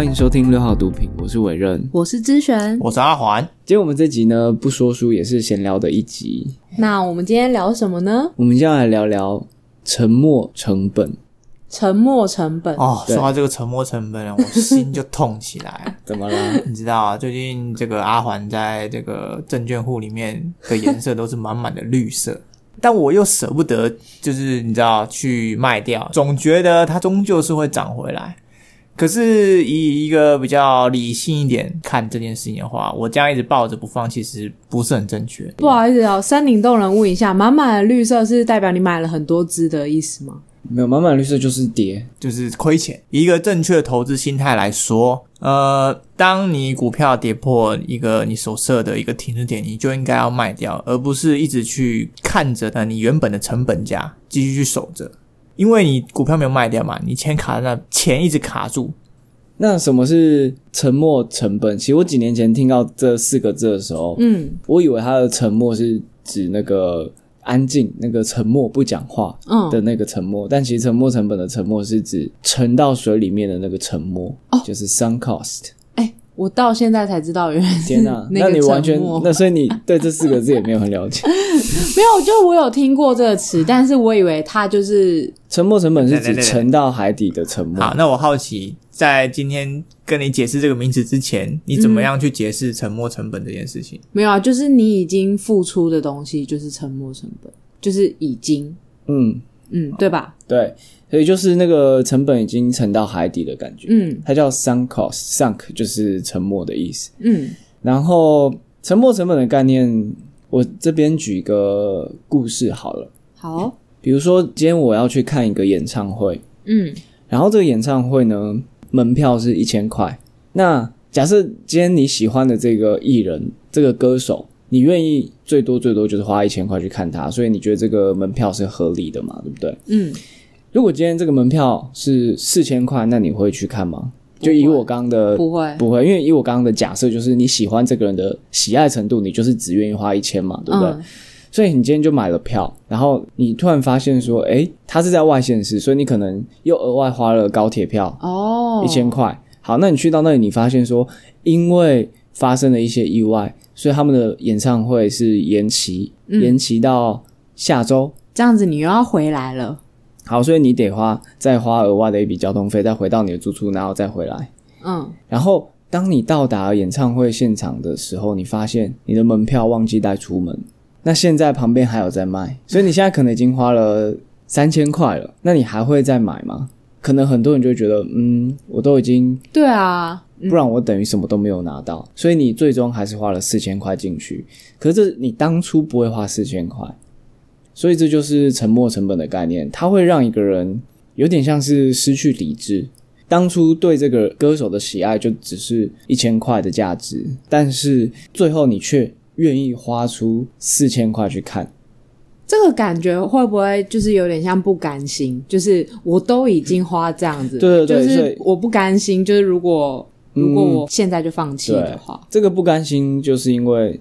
欢迎收听六号毒品，我是伟任。我是知璇。我是阿环，今天我们这集呢，不说书也是闲聊的一集。那我们今天聊什么呢？我们今天来聊聊沉没成本，沉没成本。哦，对说到这个沉没成本，我心就痛起来。怎么了？你知道啊，最近这个阿环在这个证券户里面的颜色都是满满的绿色，但我又舍不得，就是你知道去卖掉，总觉得它终究是会涨回来。可是以一个比较理性一点看这件事情的话，我这样一直抱着不放，其实不是很正确。不好意思哦，山顶洞人问一下，满满的绿色是代表你买了很多只的意思吗？没有满满绿色就是跌，就是亏钱。以一个正确的投资心态来说，呃，当你股票跌破一个你所设的一个停止点，你就应该要卖掉，而不是一直去看着呃你原本的成本价继续去守着。因为你股票没有卖掉嘛，你钱卡在那，钱一直卡住。那什么是沉没成本？其实我几年前听到这四个字的时候，嗯我以为它的沉默是指那个安静、那个沉默不讲话的嗯，那个沉默，但其实沉没成本的沉默是指沉到水里面的那个沉默，哦就是 sunk cost。哎、我到现在才知道原来是天哪，那你完全沉默那所以你对这四个字也没有很了解。没有，就我有听过这个词，但是我以为它就是沉没成本是指沉到海底的沉没。好，那我好奇，在今天跟你解释这个名词之前，你怎么样去解释沉没成本这件事情？没有啊，就是你已经付出的东西就是沉没成本，就是已经，嗯，嗯，对吧？对，所以就是那个成本已经沉到海底的感觉。嗯它叫 sunk cost，sunk 就是沉没的意思。嗯然后沉没成本的概念，我这边举一个故事好了。好，比如说，今天我要去看一个演唱会，嗯然后这个演唱会呢，门票是一千块。那假设今天你喜欢的这个艺人、这个歌手，你愿意最多最多就是花一千块去看他，所以你觉得这个门票是合理的嘛？对不对？嗯，如果今天这个门票是四千块，那你会去看吗？就以我刚刚的不会，不会，因为以我刚刚的假设，就是你喜欢这个人的喜爱程度，你就是只愿意花一千嘛，对不对？嗯所以你今天就买了票，然后你突然发现说，诶，他是在外县市，所以你可能又额外花了高铁票哦，一千块。好，那你去到那里，你发现说，因为发生了一些意外，所以他们的演唱会是延期，嗯延期到下周。这样子你又要回来了，好，所以你得花再花额外的一笔交通费，再回到你的住处，然后再回来。嗯然后当你到达演唱会现场的时候，你发现你的门票忘记带出门，那现在旁边还有在卖，所以你现在可能已经花了三千块了，那你还会再买吗？可能很多人就觉得，嗯，我都已经，对啊，不然我等于什么都没有拿到，所以你最终还是花了四千块进去。可是你当初不会花四千块，所以这就是沉没成本的概念，它会让一个人有点像是失去理智。当初对这个歌手的喜爱就只是一千块的价值，但是最后你却愿意花出四千块去看，这个感觉会不会就是有点像不甘心？就是我都已经花这样子了，对对对就是我不甘心。就是如果嗯如果我现在就放弃的话，这个不甘心，就是因为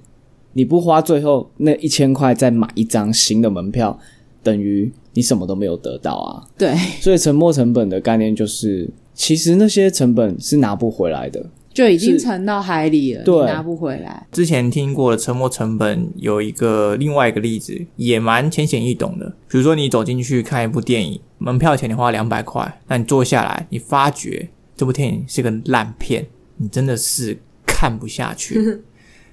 你不花最后那一千块再买一张新的门票，等于你什么都没有得到啊。对，所以沉没成本的概念就是，其实那些成本是拿不回来的。就已经沉到海里了，对拿不回来。之前听过的沉没成本有一个另外一个例子，也蛮浅显易懂的。比如说你走进去看一部电影，门票钱你花两百块，那你坐下来，你发觉这部电影是个烂片，你真的是看不下去。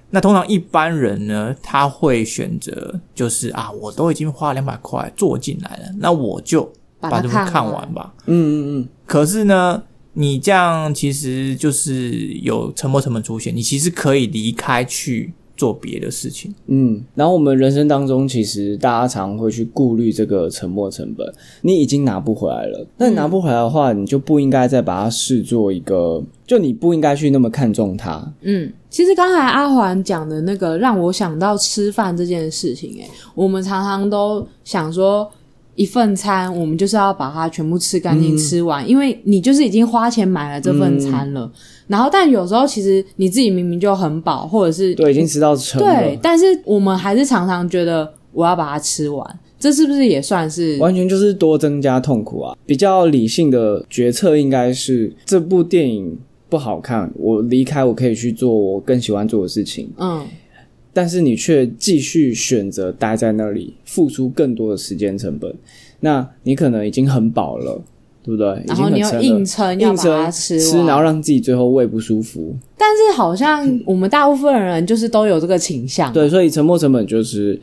那通常一般人呢，他会选择就是啊，我都已经花两百块做进来了，那我就把把这部看完看完吧。嗯嗯嗯，可是呢，你这样其实就是有沉没成本出现，你其实可以离开去做别的事情。嗯，然后我们人生当中，其实大家常会去顾虑这个沉没成本，你已经拿不回来了。那你拿不回来的话，你就不应该再把它视作一个，就你不应该去那么看重它。嗯，其实刚才阿环讲的那个，让我想到吃饭这件事情、欸。我们常常都想说，一份餐我们就是要把它全部吃干净、吃完，因为你就是已经花钱买了这份餐了。然后，但有时候其实你自己明明就很饱，或者是对，已经吃到撑了。对，但是我们还是常常觉得我要把它吃完，这是不是也算是？完全就是多增加痛苦啊！比较理性的决策应该是这部电影不好看，我离开，我可以去做我更喜欢做的事情，嗯，但是你却继续选择待在那里，付出更多的时间成本，那你可能已经很饱了，对不对？已然后你又经很撑硬撑要硬撑吃吃，然后让自己最后胃不舒服。但是好像我们大部分人就是都有这个倾向，对，所以沉没成本就是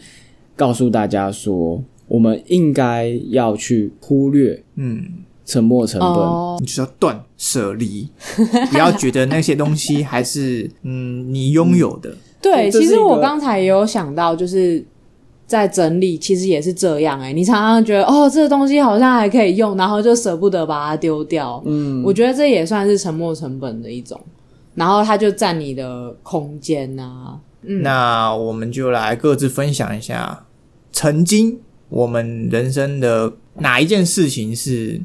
告诉大家说，我们应该要去忽略嗯，沉没成本。哦，你就是要断舍离，不要觉得那些东西还是嗯你拥有的。对，其实我刚才也有想到，就是在整理，其实也是这样哎、你常常觉得哦，这个东西好像还可以用，然后就舍不得把它丢掉。嗯，我觉得这也算是沉没成本的一种，然后它就占你的空间呐、嗯，那我们就来各自分享一下，曾经我们人生的哪一件事情是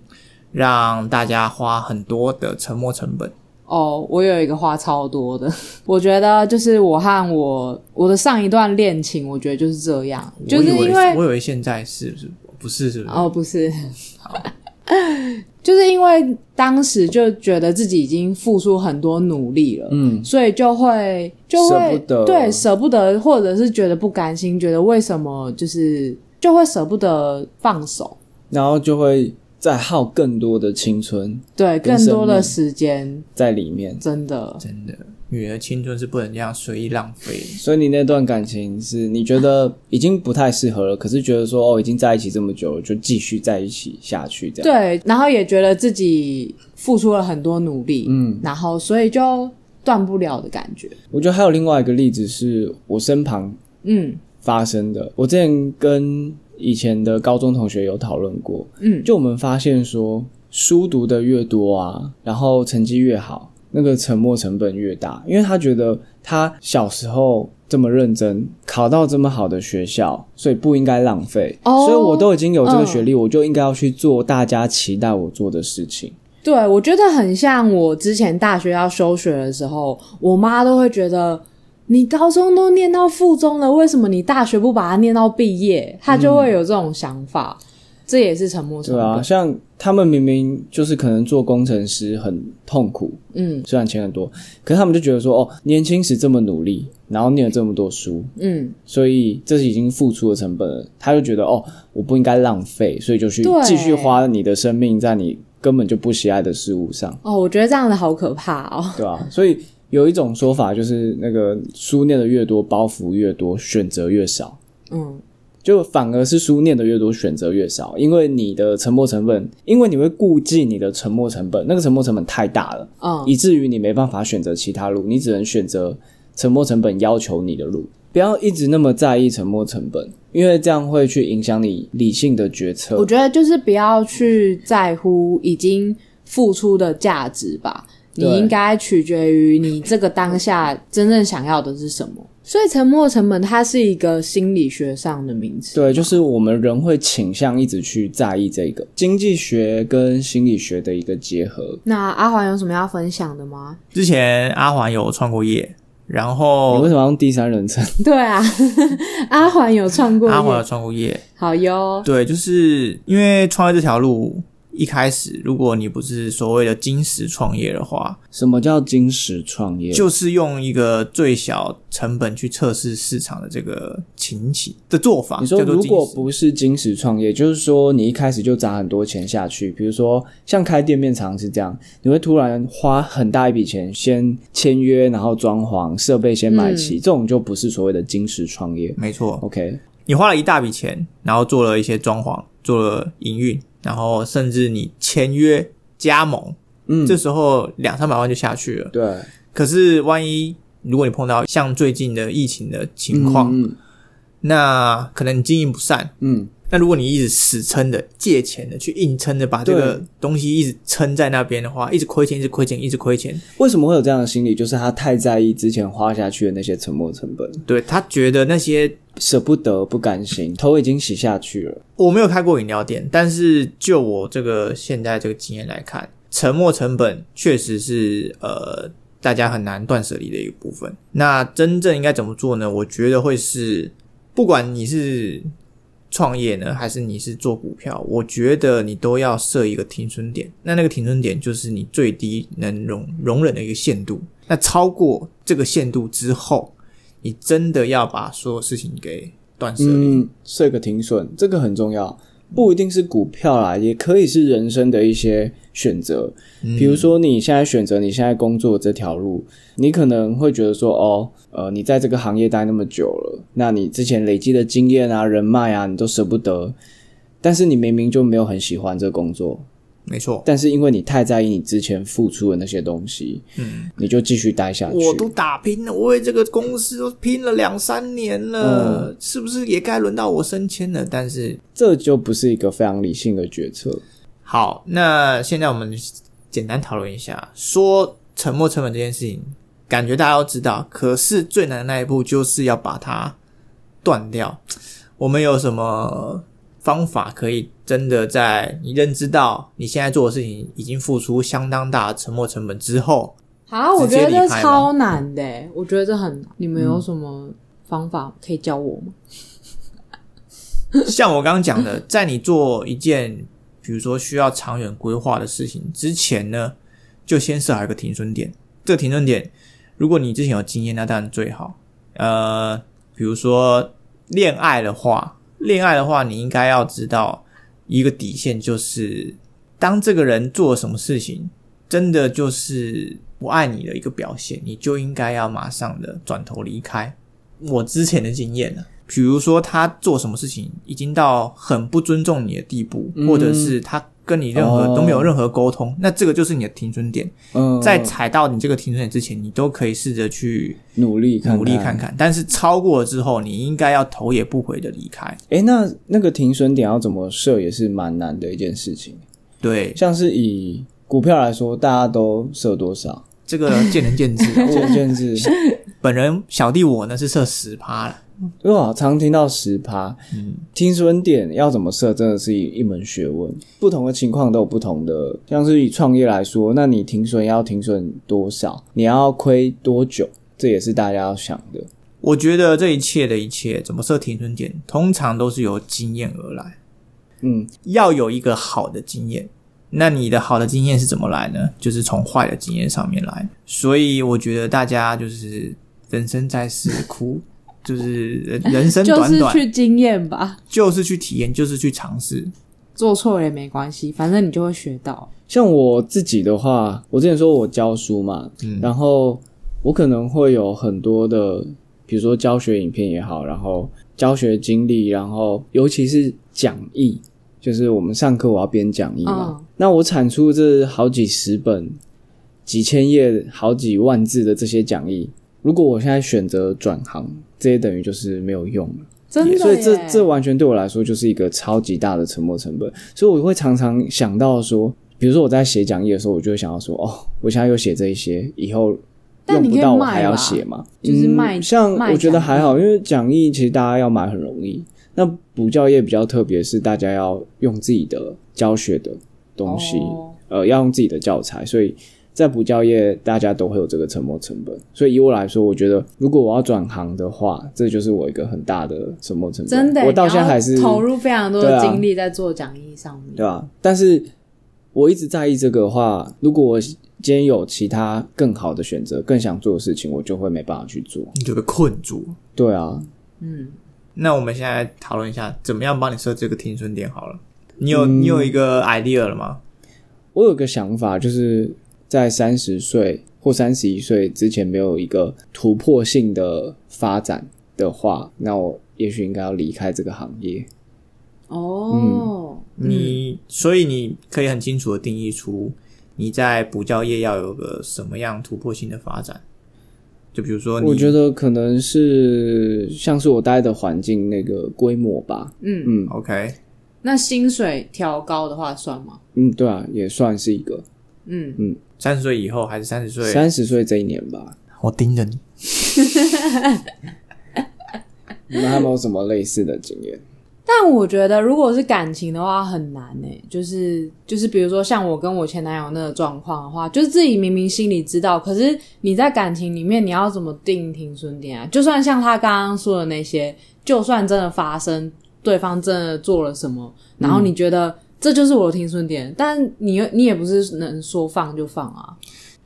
让大家花很多的沉没成本？哦，我有一个花超多的，我觉得就是我和我我的上一段恋情，我觉得就是这样，就是因为我以为现在是不是不是是不是？哦，不是，就是因为当时就觉得自己已经付出很多努力了，嗯，所以就会就会对舍不得，或者是觉得不甘心，觉得为什么就是就会舍不得放手，然后就会再耗更多的青春对，更多的时间，在里面。真的真的，女儿青春是不能这样随意浪费。所以你那段感情是你觉得已经不太适合了，可是觉得说哦，已经在一起这么久了，就继续在一起下去这样。对，然后也觉得自己付出了很多努力，嗯，然后所以就断不了的感觉，我觉得还有另外一个例子是我身旁嗯发生的。我之前跟以前的高中同学有讨论过，嗯，就我们发现说，书读的越多啊，然后成绩越好，那个沉没成本越大，因为他觉得他小时候这么认真，考到这么好的学校，所以不应该浪费。哦所以我都已经有这个学历，我就应该要去做大家期待我做的事情。对，我觉得很像我之前大学要休学的时候，我妈都会觉得你高中都念到附中了，为什么你大学不把它念到毕业？他就会有这种想法，这也是沉默成本。对啊，像他们明明就是可能做工程师很痛苦，嗯虽然钱很多，可是他们就觉得说，哦，年轻时这么努力，然后念了这么多书，嗯，所以这是已经付出的成本了。他就觉得，哦，我不应该浪费，所以就去对继续花你的生命在你根本就不喜爱的事物上，哦，我觉得这样的好可怕哦。对啊、所以有一种说法就是，那个书念的越多，包袱越多，选择越少。嗯，就反而是书念的越多，选择越少，因为你的沉没成本，因为你会顾忌你的沉没成本，那个沉没成本太大了，嗯，以至于你没办法选择其他路，你只能选择沉没成本要求你的路。不要一直那么在意沉没成本，因为这样会去影响你理性的决策我。觉得就是不要去在乎已经付出的价值吧，你对应该取决于你这个当下真正想要的是什么。所以沉没成本它是一个心理学上的名词。对，就是我们人会倾向一直去在意这个经济学跟心理学的一个结合。那阿环有什么要分享的吗？之前阿环有创过业，然后你为什么用第三人称？对啊，阿环有创过阿环有业，创过业，好哟。对，就是因为创业这条路一开始，如果你不是所谓的金石创业的话，什么叫金石创业？就是用一个最小成本去测试市场的这个情形的做法。你说如果不是金石创业，就是说你一开始就砸很多钱下去，比如说像开店面常是这样，你会突然花很大一笔钱先签约，然后装潢设备先买齐，这种就不是所谓的金石创业。没错，OK，你花了一大笔钱，然后做了一些装潢，做了营运，然后甚至你签约加盟，嗯，这时候两三百万就下去了。对可是万一如果你碰到像最近的疫情的情况，嗯那可能你经营不善。嗯，那如果你一直死撑的、借钱的、去硬撑的，把这个东西一直撑在那边的话，一直亏钱、一直亏钱、一直亏钱，为什么会有这样的心理？就是他太在意之前花下去的那些沉没成本，对他觉得那些舍不得、不甘心，头已经洗下去了。我没有开过饮料店，但是就我这个现在这个经验来看，沉没成本确实是呃大家很难断舍离的一个部分。那真正应该怎么做呢？我觉得会是，不管你是创业呢，还是你是做股票，我觉得你都要设一个停损点。那那个停损点就是你最低能容容忍的一个限度。那超过这个限度之后，你真的要把所有事情给断舍离。嗯，设个停损，这个很重要，不一定是股票啦，也可以是人生的一些选择。比如说，你现在选择你现在工作这条路，你可能会觉得说，哦，呃，你在这个行业待那么久了，那你之前累积的经验啊、人脉啊，你都舍不得，但是你明明就没有很喜欢这个工作，没错，但是因为你太在意你之前付出的那些东西，嗯，你就继续待下去。我都打拼了，我为这个公司都拼了两三年嗯了，是不是也该轮到我升迁了？但是这就不是一个非常理性的决策。好，那现在我们简单讨论一下，说沉没成本这件事情，感觉大家都知道，可是最难的那一步就是要把它断掉。我们有什么方法可以真的在你认知到你现在做的事情已经付出相当大的沉没成本之后，啊，我直觉得超难的欸，我觉得这很难。你们嗯有什么方法可以教我吗？像我刚刚讲的，在你做一件比如说需要长远规划的事情之前呢，就先设好一个停损点。这个停损点，如果你之前有经验，那当然最好。呃，比如说恋爱的话，恋爱的话，你应该要知道一个底线，就是当这个人做了什么事情，真的就是不爱你的一个表现，你就应该要马上的转头离开。我之前的经验呢，比如说他做什么事情已经到很不尊重你的地步，嗯或者是他跟你任何、哦都没有任何沟通，那这个就是你的停损点。嗯，在踩到你这个停损点之前，你都可以试着去努力看努力看。看，但是超过了之后，你应该要头也不回的离开。诶，那那个停损点要怎么设，也是蛮难的一件事情。对，像是以股票来说，大家都设多少？这个见仁见智。见仁见智，本人小弟我呢是设十趴了，因为我常听到十趴，嗯，停损点要怎么设，真的是一一门学问。不同的情况都有不同的，像是以创业来说，那你停损要停损多少？你要亏多久？这也是大家要想的。我觉得这一切的一切怎么设停损点，通常都是由经验而来。嗯，要有一个好的经验。那你的好的经验是怎么来呢？就是从坏的经验上面来。所以我觉得大家就是人生在世苦，就是人人生 就是短短，去经验吧，就是去体验，就是去尝试。做错了也没关系，反正你就会学到。像我自己的话，我之前说我教书嘛，嗯。然后我可能会有很多的，比如说教学影片也好，然后教学经历，然后尤其是讲义，就是我们上课我要编讲义嘛，嗯。那我产出这好几十本、几千页、好几万字的这些讲义，如果我现在选择转行，这些等于就是没有用了。真的，所以这这完全对我来说就是一个超级大的沉没成本，所以我会常常想到说，比如说我在写讲义的时候，我就会想到说，哦，我现在又写这一些，以后用不到我还要写嘛，就是卖嗯、像我觉得讲还好，因为讲义其实大家要买很容易。那补教业比较特别，是大家要用自己的教学的东西，哦呃，要用自己的教材，所以在补教业大家都会有这个沉没成本。所以以我来说，我觉得如果我要转行的话，这就是我一个很大的沉没成本。真的，我到现在还是投入非常多的精力在做讲义上面。对吧、但是我一直在意这个的话，如果我今天有其他更好的选择，更想做的事情，我就会没办法去做。你就被困住。对啊，嗯，那我们现在讨论一下，怎么样帮你设这个停损点好了。你有、嗯你有一个 idea 了吗？我有个想法，就是在三十岁或三十一岁之前没有一个突破性的发展的话，那我也许应该要离开这个行业。哦，你所以你可以很清楚的定义出你在补教业要有个什么样突破性的发展。就比如说你，我觉得可能是像是我待的环境那个规模吧。嗯，嗯 OK，那薪水调高的话算吗？嗯，对啊，也算是一个嗯嗯，三十岁以后还是三十岁？三十岁这一年吧。我盯着你。你们还有没有什么类似的经验？但我觉得如果是感情的话很难诶、就是就是比如说像我跟我前男友那个状况的话，就是自己明明心里知道，可是你在感情里面你要怎么定停损点啊？就算像他刚刚说的那些，就算真的发生对方真的做了什么，然后你觉得这就是我的停损点，但你你也不是能说放就放啊。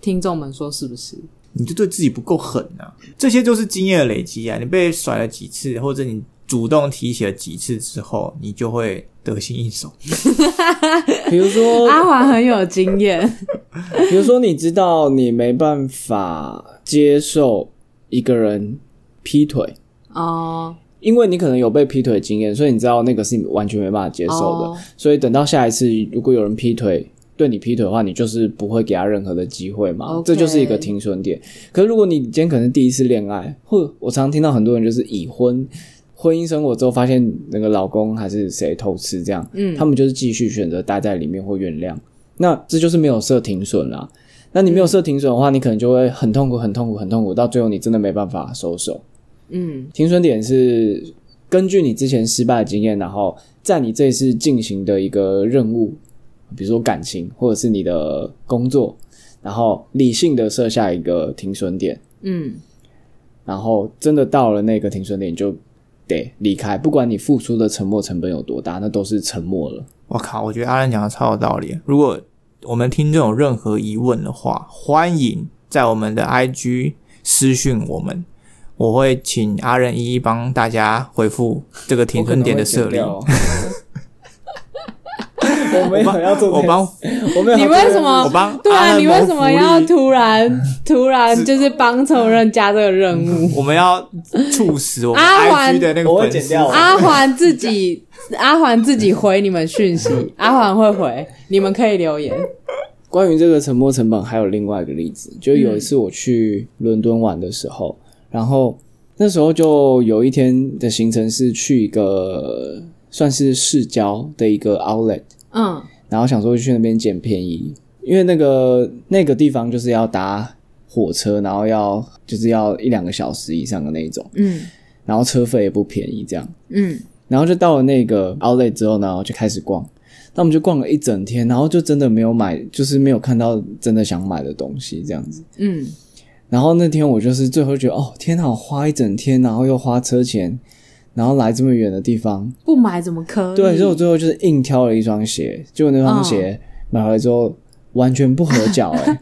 听众们说是不是？你就对自己不够狠啊！这些就是经验的累积啊！你被甩了几次，或者你主动提起了几次之后，你就会得心应手。比如说，阿华很有经验，比如说，你知道你没办法接受一个人劈腿，哦，因为你可能有被劈腿的经验，所以你知道那个是你完全没办法接受的。哦所以等到下一次，如果有人劈腿，对你劈腿的话，你就是不会给他任何的机会嘛这就是一个停损点。可是如果你今天可能是第一次恋爱，或我常听到很多人就是已婚。婚姻生活之后，发现那个老公还是谁偷吃，这样，嗯他们就是继续选择待在里面或原谅。那这就是没有设停损啦。那你没有设停损的话，你可能就会很痛苦、很痛苦、很痛苦，到最后你真的没办法收手。嗯停损点是根据你之前失败的经验，然后在你这一次进行的一个任务，比如说感情或者是你的工作，然后理性的设下一个停损点，嗯，然后真的到了那个停损点，就得离开，不管你付出的沉默成本有多大，那都是沉默了。我靠，我觉得阿仁讲的超有道理。如果我们听众有任何疑问的话，欢迎在我们的 IG 私讯我们，我会请阿仁一一帮大家回复这个停损点的设立。我可能会剪掉我没有要做我帮我没有你。为什么我帮对啊，你为什么要突然突然就是帮仇人加这个任务？我们要促使我们阿环 IG 的那个粉丝阿环自己，阿环自己回你们讯息，阿环会回，你们可以留言。关于这个沉没成本，还有另外一个例子，就有一次我去伦敦玩的时候，然后那时候就有一天的行程是去一个算是市郊的一个 outlet，嗯然后想说去那边捡便宜，因为那个那个地方就是要搭火车，然后要就是要一两个小时以上的那一种，嗯然后车费也不便宜，这样。嗯，然后就到了那个 outlet 之后呢，就开始逛。那我们就逛了一整天，然后就真的没有买，就是没有看到真的想买的东西这样子。嗯，然后那天我就是最后觉得，哦天哪，我花一整天，然后又花车钱，然后来这么远的地方，不买怎么可以？对，所以我最后就是硬挑了一双鞋，结果那双鞋买回来之后完全不合脚、欸，哎。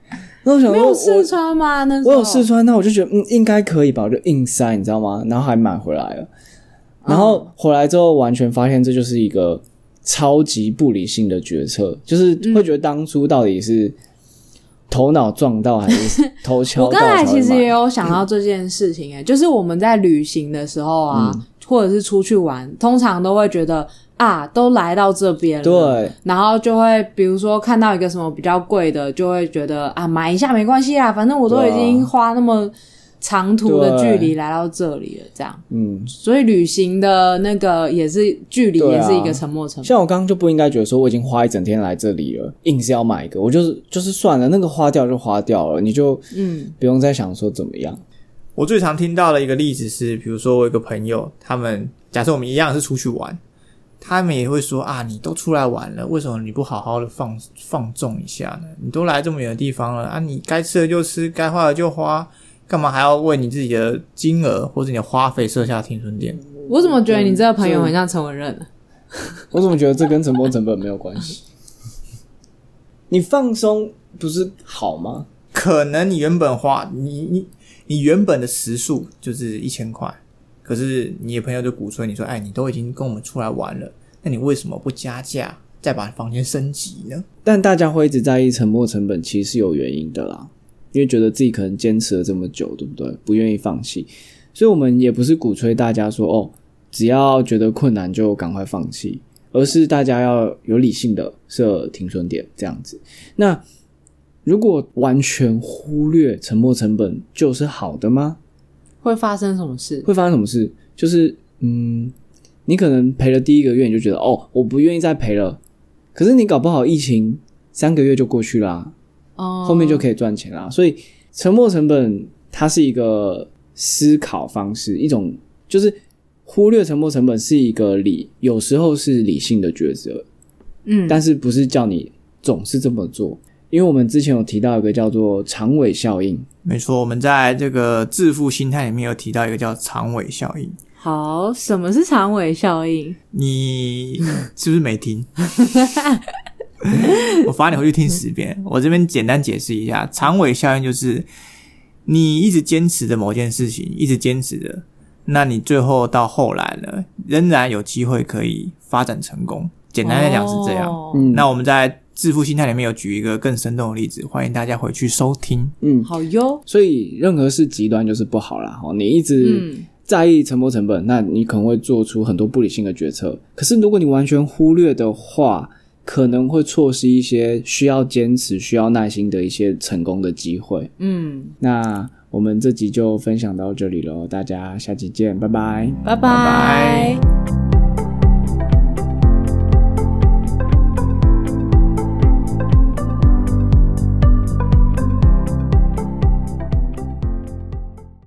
那我想说我，没有试穿吗？那我有试穿，那我就觉得嗯应该可以吧，我就硬塞，你知道吗？然后还买回来了，然后回来之后完全发现这就是一个超级不理性的决策，就是会觉得当初到底是头脑撞到还是 头敲我？刚才其实也有想到这件事情、哎，就是我们在旅行的时候啊，嗯。或者是出去玩，通常都会觉得啊，都来到这边了，对，然后就会比如说看到一个什么比较贵的，就会觉得啊，买一下没关系啦，反正我都已经花那么长途的距对离来到这里了，这样，嗯，所以旅行的那个也是距离，也是一个沉没成本。像我刚刚就不应该觉得说我已经花一整天来这里了，硬是要买一个，我就是就是算了，那个花掉就花掉了，你就嗯不用再想说怎么样。我最常听到的一个例子是，比如说我一个朋友，他们假设我们一样是出去玩，他们也会说啊，你都出来玩了，为什么你不好好的放放纵一下呢？你都来这么远的地方了啊，你该吃的就吃，该花的就花，干嘛还要为你自己的金额或者你的花费设下停损点？我怎么觉得你这个朋友很像陈文任呢？我怎么觉得这跟沉没成本没有关系？你放松不是好吗？可能你原本花你你你原本的时数就是一千块，可是你的朋友就鼓吹你说，哎，你都已经跟我们出来玩了，那你为什么不加价再把房间升级呢？但大家会一直在意沉没成本，其实是有原因的啦，因为觉得自己可能坚持了这么久，对不对？不愿意放弃，所以我们也不是鼓吹大家说哦，只要觉得困难就赶快放弃，而是大家要有理性的设停损点，这样子。那如果完全忽略沉没成本，就是好的吗？会发生什么事？会发生什么事？就是嗯，你可能赔了第一个月，你就觉得哦，我不愿意再赔了。可是你搞不好疫情三个月就过去啦、哦，后面就可以赚钱啦。所以沉没成本它是一个思考方式，一种就是忽略沉没成本是一个理，有时候是理性的抉择，嗯，但是不是叫你总是这么做。因为我们之前有提到一个叫做长尾效应，没错，我们在这个致富心态里面有提到一个叫长尾效应。好，什么是长尾效应？你是不是没听？我罚你回去听十遍。我这边简单解释一下，长尾效应就是你一直坚持着某件事情，一直坚持着，那你最后到后来呢，仍然有机会可以发展成功。简单来讲是这样。那我们在致富心态里面有举一个更生动的例子，欢迎大家回去收听。嗯，好哟。所以任何事极端就是不好啦。哦，你一直嗯在意沉没成本，那你可能会做出很多不理性的决策。可是如果你完全忽略的话，可能会错失一些需要坚持、需要耐心的一些成功的机会。嗯，那我们这集就分享到这里喽，大家下期见，拜拜。拜拜拜拜